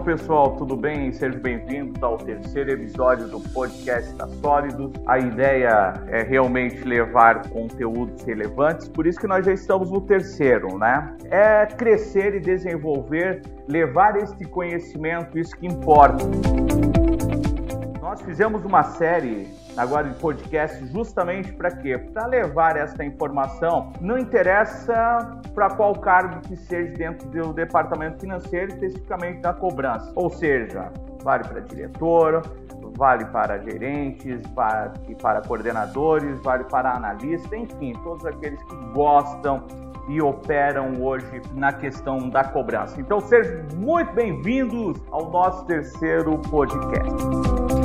Então, pessoal, tudo bem? Sejam bem-vindos ao terceiro episódio do podcast da Sólidos. A ideia é realmente levar conteúdos relevantes, por isso que nós já estamos no terceiro, né? É crescer e desenvolver, levar este conhecimento, isso que importa. Fizemos uma série agora de podcast justamente para quê? Para levar essa informação, não interessa para qual cargo que seja dentro do departamento financeiro, especificamente da cobrança. Ou seja, vale para diretor, vale para gerentes, para, para coordenadores, vale para analistas, enfim, todos aqueles que gostam e operam hoje na questão da cobrança. Então sejam muito bem-vindos ao nosso terceiro podcast.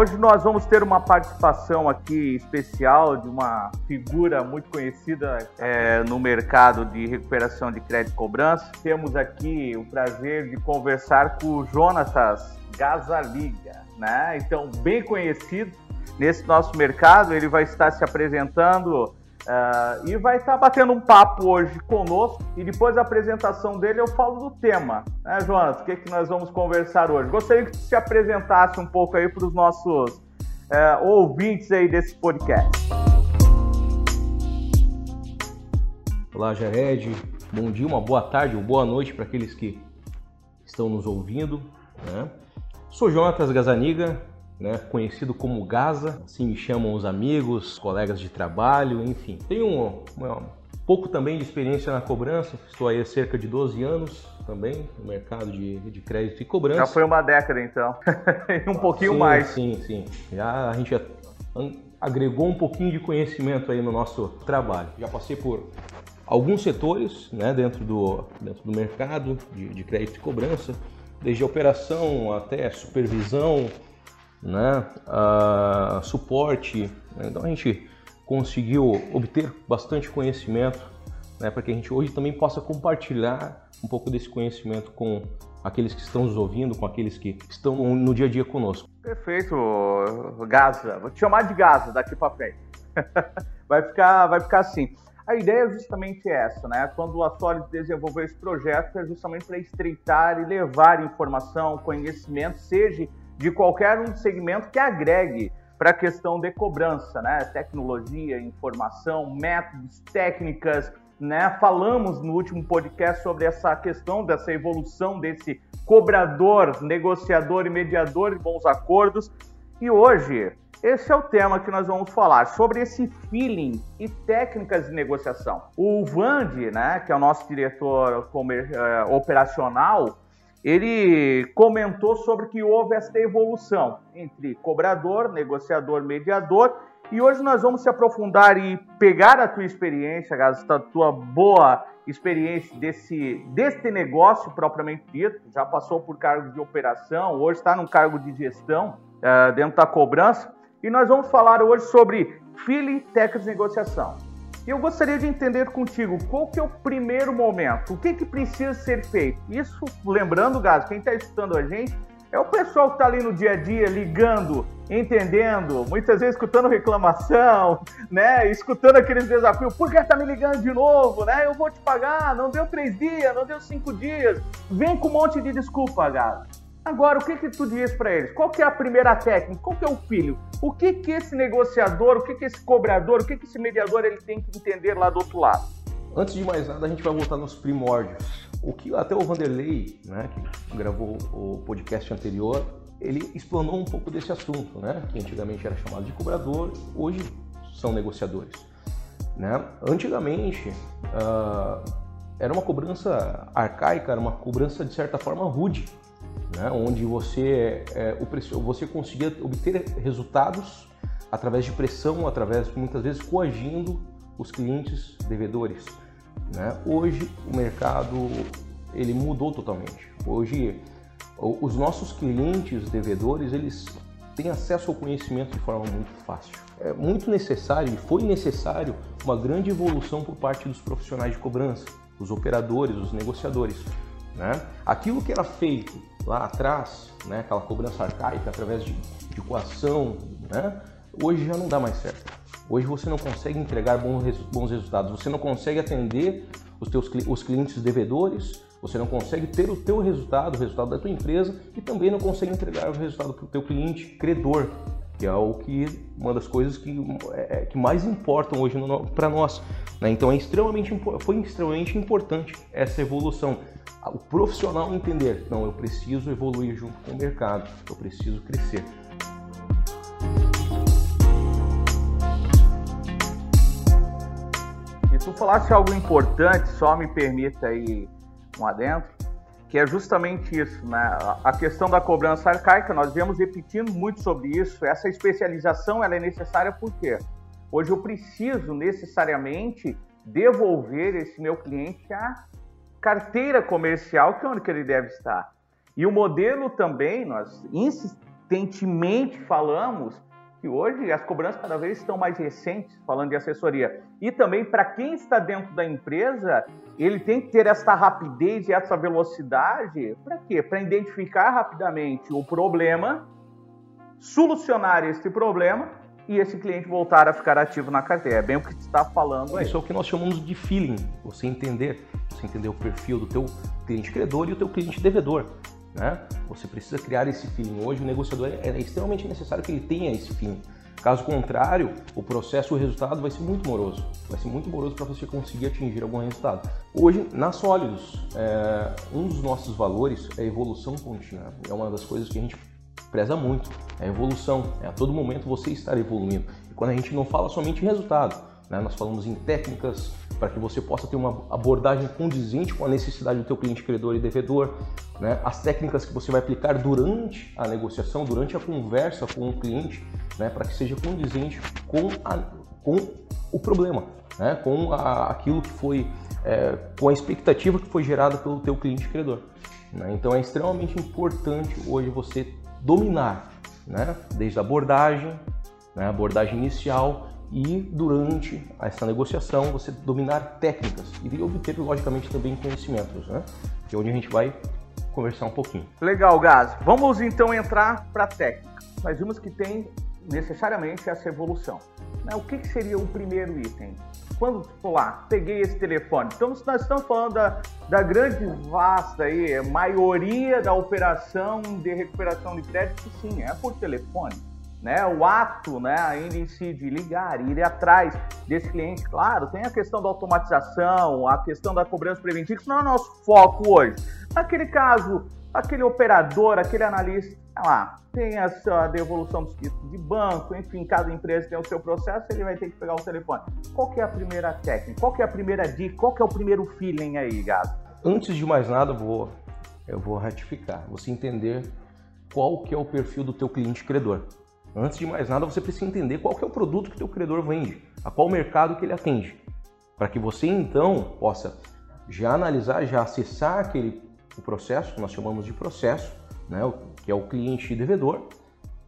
Hoje nós vamos ter uma participação aqui especial de uma figura muito conhecida é, no mercado de recuperação de crédito e cobrança. Temos aqui o prazer de conversar com o Jonatas Gazaliga, né? Então, bem conhecido nesse nosso mercado, ele vai estar se apresentando Uh, e vai estar batendo um papo hoje conosco e depois da apresentação dele eu falo do tema. Né, Jonas? O que, que nós vamos conversar hoje? Gostaria que você se apresentasse um pouco aí para os nossos uh, ouvintes aí desse podcast. Olá, Jared. Bom dia, uma boa tarde ou boa noite para aqueles que estão nos ouvindo. Né? Sou Jonatas Gazaniga, né, conhecido como Gaza, assim me chamam os amigos, colegas de trabalho, enfim. Tenho um, um, pouco também de experiência na cobrança, estou aí há cerca de 12 anos também no mercado de, de crédito e cobrança. Já foi uma década então, um pouquinho sim, mais. Sim, sim, já a gente já agregou um pouquinho de conhecimento aí no nosso trabalho. Já passei por alguns setores né, dentro, do, dentro do mercado de, de crédito e cobrança, desde operação até supervisão, né, uh, suporte. Né? Então a gente conseguiu obter bastante conhecimento né, para que a gente hoje também possa compartilhar um pouco desse conhecimento com aqueles que estão nos ouvindo, com aqueles que estão no dia a dia conosco. Perfeito, Gaza. Vou te chamar de Gaza daqui para frente. vai ficar, vai ficar assim. A ideia é justamente essa, né? Quando a Solid desenvolveu esse projeto, é justamente para estreitar e levar informação, conhecimento, seja de qualquer um segmento que agregue para a questão de cobrança, né? Tecnologia, informação, métodos, técnicas, né? Falamos no último podcast sobre essa questão dessa evolução desse cobrador, negociador e mediador de bons acordos. E hoje, esse é o tema que nós vamos falar sobre esse feeling e técnicas de negociação. O Vande, né, que é o nosso diretor uh, operacional, ele comentou sobre que houve esta evolução entre cobrador, negociador, mediador. E hoje nós vamos se aprofundar e pegar a tua experiência, a tua boa experiência desse, deste negócio propriamente dito. Já passou por cargo de operação, hoje está num cargo de gestão uh, dentro da cobrança. E nós vamos falar hoje sobre feeling técnicas de negociação. E eu gostaria de entender contigo qual que é o primeiro momento, o que, que precisa ser feito. Isso, lembrando, Gás, quem está escutando a gente, é o pessoal que está ali no dia a dia, ligando, entendendo, muitas vezes escutando reclamação, né? Escutando aqueles desafios, por que está me ligando de novo, né? Eu vou te pagar, não deu três dias, não deu cinco dias. Vem com um monte de desculpa, Gás. Agora, o que que tu diz para eles? Qual que é a primeira técnica? Qual que é o filho? O que que esse negociador, o que que esse cobrador, o que que esse mediador ele tem que entender lá do outro lado? Antes de mais nada, a gente vai voltar nos primórdios. O que até o Vanderlei, né, que gravou o podcast anterior, ele explanou um pouco desse assunto, né? Que antigamente era chamado de cobrador, hoje são negociadores. Né? Antigamente uh, era uma cobrança arcaica, era uma cobrança de certa forma rude né, onde você, é, o, você conseguia obter resultados através de pressão, através muitas vezes coagindo os clientes devedores. Né? Hoje o mercado ele mudou totalmente. Hoje os nossos clientes devedores eles têm acesso ao conhecimento de forma muito fácil. É muito necessário e foi necessário uma grande evolução por parte dos profissionais de cobrança, os operadores, os negociadores Né? Aquilo que era feito lá atrás, né, aquela cobrança arcaica através de, de coação, né, hoje já não dá mais certo. Hoje você não consegue entregar bons, resultados, você não consegue atender os teus os clientes devedores, você não consegue ter o teu resultado, o resultado da tua empresa e também não consegue entregar o resultado para o teu cliente credor, que é o que uma das coisas que, é, é que mais importam hoje para nós. Né? Então é extremamente foi extremamente importante essa evolução. O profissional entender, não, eu preciso evoluir junto com o mercado, eu preciso crescer. E tu falaste algo importante, só me permita aí um adentro, que é justamente isso, né? A questão da cobrança arcaica, nós viemos repetindo muito sobre isso. Essa especialização ela é necessária porque hoje eu preciso necessariamente devolver esse meu cliente a carteira comercial, que é onde que ele deve estar. E o modelo também, nós insistentemente falamos que hoje as cobranças cada vez estão mais recentes, falando de assessoria. E também para quem está dentro da empresa, ele tem que ter essa rapidez e essa velocidade. Para quê? Para identificar rapidamente o problema, solucionar esse problema e esse cliente voltar a ficar ativo na carteira. É bem o que você está falando aí. Isso é o que nós chamamos de feeling. Você entender, você entender o perfil do teu cliente credor e o teu cliente devedor. Né? Você precisa criar esse feeling. Hoje o negociador é, é extremamente necessário que ele tenha esse feeling. Caso contrário, o processo, o resultado vai ser muito moroso. Vai ser muito moroso para você conseguir atingir algum resultado. Hoje, na Sólidos, é, um dos nossos valores é a evolução contínua. É uma das coisas que a gente preza muito. É a evolução. É a todo momento você estar evoluindo. E quando a gente não fala somente em resultado, né, nós falamos em técnicas para que você possa ter uma abordagem condizente com a necessidade do teu cliente credor e devedor, né, as técnicas que você vai aplicar durante a negociação, durante a conversa com o cliente, né, para que seja condizente com, a, com o problema, né, com a, aquilo que foi, é, com a expectativa que foi gerada pelo teu cliente credor. Né? Então é extremamente importante hoje você dominar, né, desde a abordagem, né, abordagem inicial e durante essa negociação você dominar técnicas e obter logicamente também conhecimentos, né? Que é onde a gente vai conversar um pouquinho. Legal, Gás. Vamos então entrar para a técnica. Nós vimos que tem necessariamente essa evolução. Né? O que, que, seria o primeiro item? Quando lá, peguei esse telefone. Então, nós estamos falando da, da grande, vasta aí, maioria da operação de recuperação de crédito, sim, é por telefone. Né, o ato né, ainda em si de ligar, ir atrás desse cliente, claro, tem a questão da automatização, a questão da cobrança preventiva, que não é o nosso foco hoje. Naquele caso, aquele operador, aquele analista, lá, tem a devolução dos títulos de banco, enfim, cada empresa tem o seu processo, ele vai ter que pegar o telefone. Qual é a primeira técnica? Qual é a primeira dica? Qual é o primeiro feeling aí, Gato? Antes de mais nada, vou, eu vou ratificar. Você entender qual que é o perfil do teu cliente credor. Antes de mais nada, você precisa entender qual é o produto que o teu credor vende, a qual mercado que ele atende, para que você então possa já analisar, já acessar aquele o processo, que nós chamamos de processo, né, que é o cliente devedor.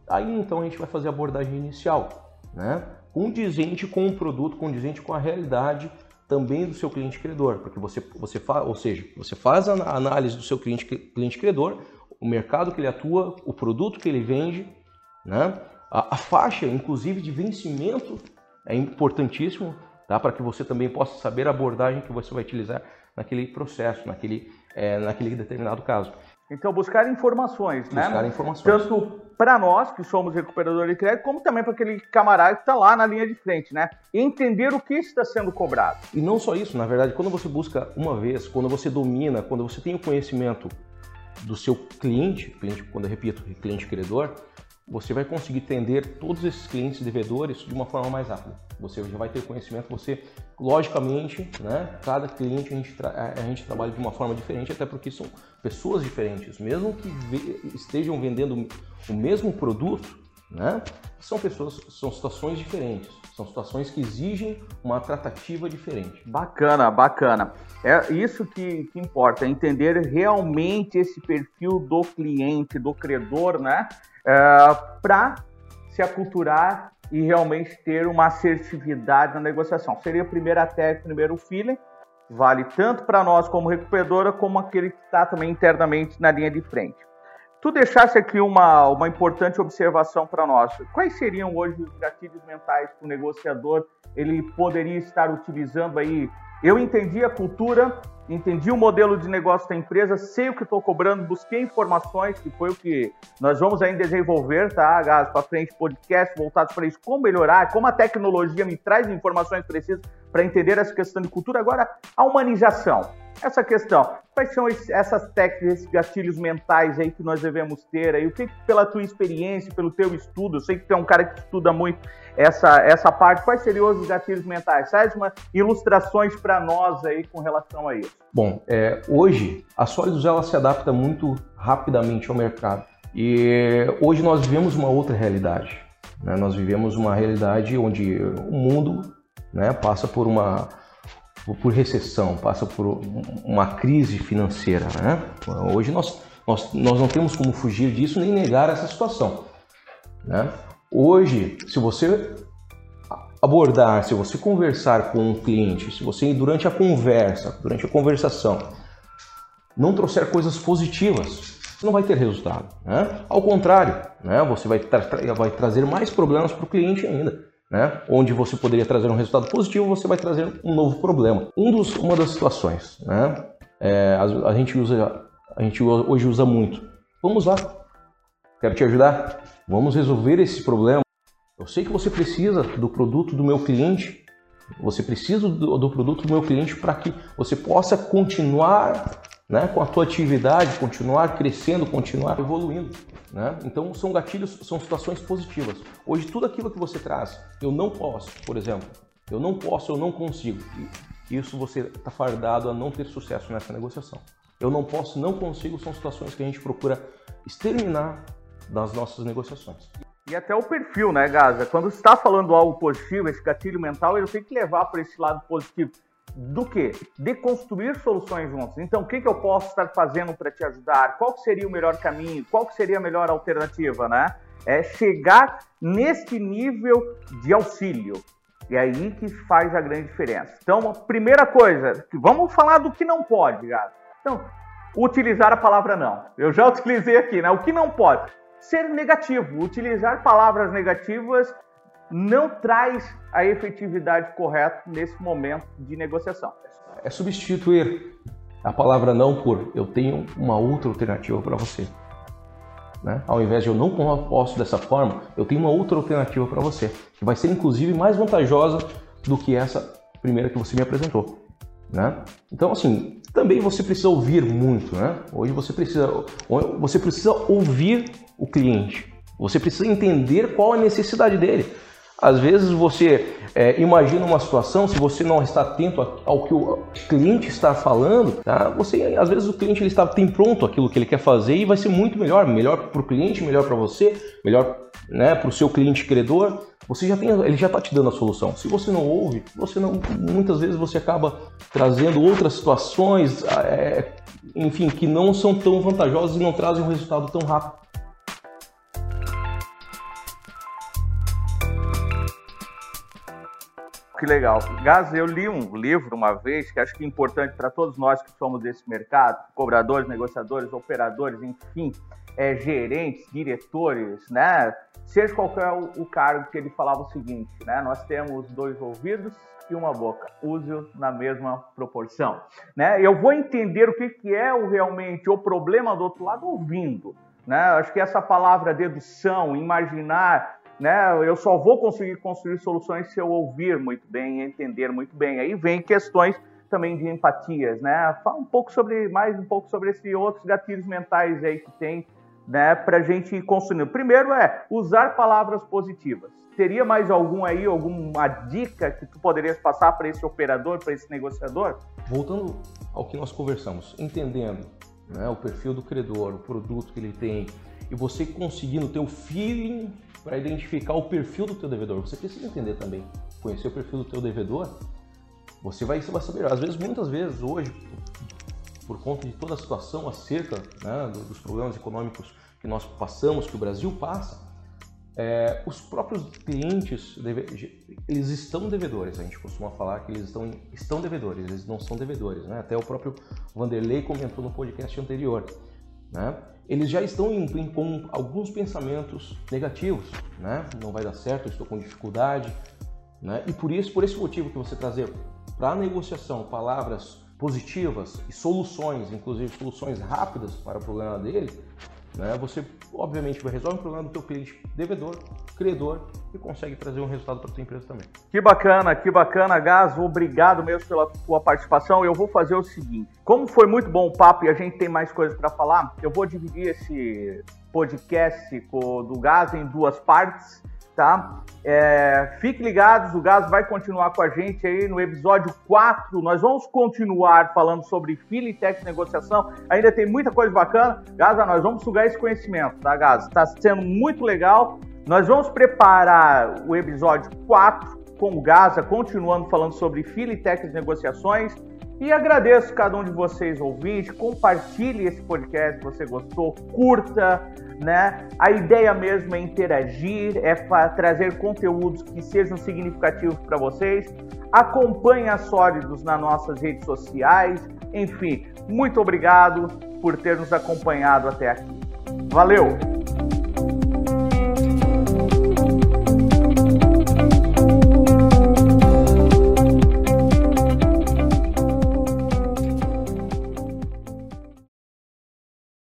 Aí então a gente vai fazer a abordagem inicial, né, condizente com o produto, condizente com a realidade também do seu cliente credor, porque você, você faz, ou seja, você faz a análise do seu cliente, cliente credor, o mercado que ele atua, o produto que ele vende, né, a, a faixa, inclusive, de vencimento é importantíssimo, tá, para que você também possa saber a abordagem que você vai utilizar naquele processo, naquele, é, naquele determinado caso. Então, buscar informações, buscar né? Buscar informações. Tanto para nós, que somos recuperadores de crédito, como também para aquele camarada que está lá na linha de frente, né? Entender o que está sendo cobrado. E não só isso, na verdade, quando você busca uma vez, quando você domina, quando você tem o conhecimento do seu cliente, cliente quando eu repito, cliente credor, você vai conseguir atender todos esses clientes devedores de uma forma mais rápida. Você já vai ter conhecimento, você, logicamente, né, cada cliente a gente, a gente trabalha de uma forma diferente, até porque são pessoas diferentes. Mesmo que estejam vendendo o mesmo produto, né, são pessoas, são situações diferentes. São situações que exigem uma tratativa diferente. Bacana, bacana. É isso que, que importa, é entender realmente esse perfil do cliente, do credor, né? É, para se aculturar e realmente ter uma assertividade na negociação. Seria a primeira técnica, primeiro feeling, vale tanto para nós como recuperadora, como aquele que está também internamente na linha de frente. Tu deixasse aqui uma, uma importante observação para nós. Quais seriam hoje os gatilhos mentais que o negociador ele poderia estar utilizando aí? Eu entendi a cultura, entendi o modelo de negócio da empresa, sei o que estou cobrando, busquei informações, que foi o que nós vamos ainda desenvolver, tá, Gás, para frente, podcast voltados para isso, como melhorar, como a tecnologia me traz informações precisas para entender essa questão de cultura. Agora, a humanização essa questão. Quais são essas técnicas, esses gatilhos mentais aí que nós devemos ter aí? O que, pela tua experiência, pelo teu estudo, eu sei que tu é um cara que estuda muito essa, essa parte, quais seriam os gatilhos mentais? Traz umas ilustrações para nós aí com relação a isso. Bom, é, hoje a Sólidos ela se adapta muito rapidamente ao mercado. E hoje nós vivemos uma outra realidade. Né? Nós vivemos uma realidade onde o mundo né, passa por uma por recessão, passa por uma crise financeira. Né? Hoje nós, nós, nós não temos como fugir disso nem negar essa situação. Né? Hoje, se você abordar, se você conversar com um cliente, se você durante a conversa, durante a conversação, não trouxer coisas positivas, não vai ter resultado. Né? Ao contrário, né? você vai, tra vai trazer mais problemas para o cliente ainda né? onde você poderia trazer um resultado positivo, você vai trazer um novo problema. Um dos, uma das situações, né? É, a, a, gente usa, a gente hoje usa muito. Vamos lá, quero te ajudar. Vamos resolver esse problema. Eu sei que você precisa do produto do meu cliente. Você precisa do, do produto do meu cliente para que você possa continuar né, com a tua atividade, continuar crescendo, continuar evoluindo. Né? Então são gatilhos, são situações positivas. Hoje tudo aquilo que você traz, eu não posso, por exemplo, eu não posso, eu não consigo. Isso você está fardado a não ter sucesso nessa negociação. Eu não posso, não consigo, são situações que a gente procura exterminar das nossas negociações. E até o perfil, né, Gaza? Quando está falando algo positivo, esse gatilho mental, ele tem que levar para esse lado positivo do que? De construir soluções juntos. Então, o que, que eu posso estar fazendo para te ajudar? Qual seria o melhor caminho? Qual seria a melhor alternativa, né? É chegar neste nível de auxílio. E aí que faz a grande diferença. Então, primeira coisa, vamos falar do que não pode, gato. Então, utilizar a palavra não. Eu já utilizei aqui, né? O que não pode? Ser negativo. Utilizar palavras negativas não traz a efetividade correta nesse momento de negociação. É substituir a palavra não por eu tenho uma outra alternativa para você. Né? Ao invés de eu não posso dessa forma, eu tenho uma outra alternativa para você, que vai ser inclusive mais vantajosa do que essa primeira que você me apresentou. Né? Então, assim, também você precisa ouvir muito. Né? Hoje você precisa, você precisa ouvir o cliente. Você precisa entender qual a necessidade dele. Às vezes você é, imagina uma situação, se você não está atento ao que o cliente está falando, tá? você às vezes o cliente ele está tem pronto aquilo que ele quer fazer e vai ser muito melhor, melhor para o cliente, melhor para você, melhor né, para o seu cliente credor. Você já tem, ele já está te dando a solução. Se você não ouve, você não, muitas vezes você acaba trazendo outras situações, é, enfim, que não são tão vantajosas e não trazem um resultado tão rápido. Que legal. Gaz, eu li um livro uma vez que acho que é importante para todos nós que somos desse mercado, cobradores, negociadores, operadores, enfim, é, gerentes, diretores, né? Seja qualquer o, o cargo que ele falava o seguinte, né? Nós temos dois ouvidos e uma boca. Use-o na mesma proporção, né? Eu vou entender o que, que é o, realmente o problema do outro lado ouvindo, né? Acho que essa palavra dedução, imaginar né? Eu só vou conseguir construir soluções se eu ouvir muito bem, entender muito bem. Aí vem questões também de empatias, né? Fala um pouco sobre mais um pouco sobre esses outros gatilhos mentais aí que tem, né? Para gente ir construindo. Primeiro é usar palavras positivas. Teria mais algum aí, alguma dica que tu poderias passar para esse operador, para esse negociador? Voltando ao que nós conversamos, entendendo né, o perfil do credor, o produto que ele tem, e você conseguindo ter o feeling para identificar o perfil do teu devedor. Você precisa entender também, conhecer o perfil do teu devedor. Você vai, você vai saber, às vezes, muitas vezes hoje, por conta de toda a situação acerca né, dos problemas econômicos que nós passamos, que o Brasil passa, É, os próprios clientes, eles estão devedores. A gente costuma falar que eles estão, estão devedores, eles não são devedores. Né? Até o próprio Vanderlei comentou no podcast anterior. Né? Eles já estão em, em, com alguns pensamentos negativos. Né? Não vai dar certo, estou com dificuldade. Né? E por isso, por esse motivo que você trazer para a negociação palavras positivas e soluções, inclusive soluções rápidas para o problema dele, né? Você, obviamente, vai resolver o problema do teu cliente devedor, credor e consegue trazer um resultado para a tua empresa também. Que bacana, que bacana, Gás. Obrigado mesmo pela tua participação. Eu vou fazer o seguinte: como foi muito bom o papo e a gente tem mais coisas para falar, eu vou dividir esse podcast do Gás em duas partes tá? É, fique ligados, o Gás vai continuar com a gente aí no episódio 4. Nós vamos continuar falando sobre Filitech negociação. Ainda tem muita coisa bacana. Gaza, nós vamos sugar esse conhecimento, tá, Gaza? Está sendo muito legal. Nós vamos preparar o episódio 4 com o Gaza, continuando falando sobre Filitech negociações. E agradeço cada um de vocês ouvintes, compartilhe esse podcast se você gostou, curta, né? A ideia mesmo é interagir, é trazer conteúdos que sejam significativos para vocês. Acompanhe a Sólidos nas nossas redes sociais. Enfim, muito obrigado por ter nos acompanhado até aqui. Valeu!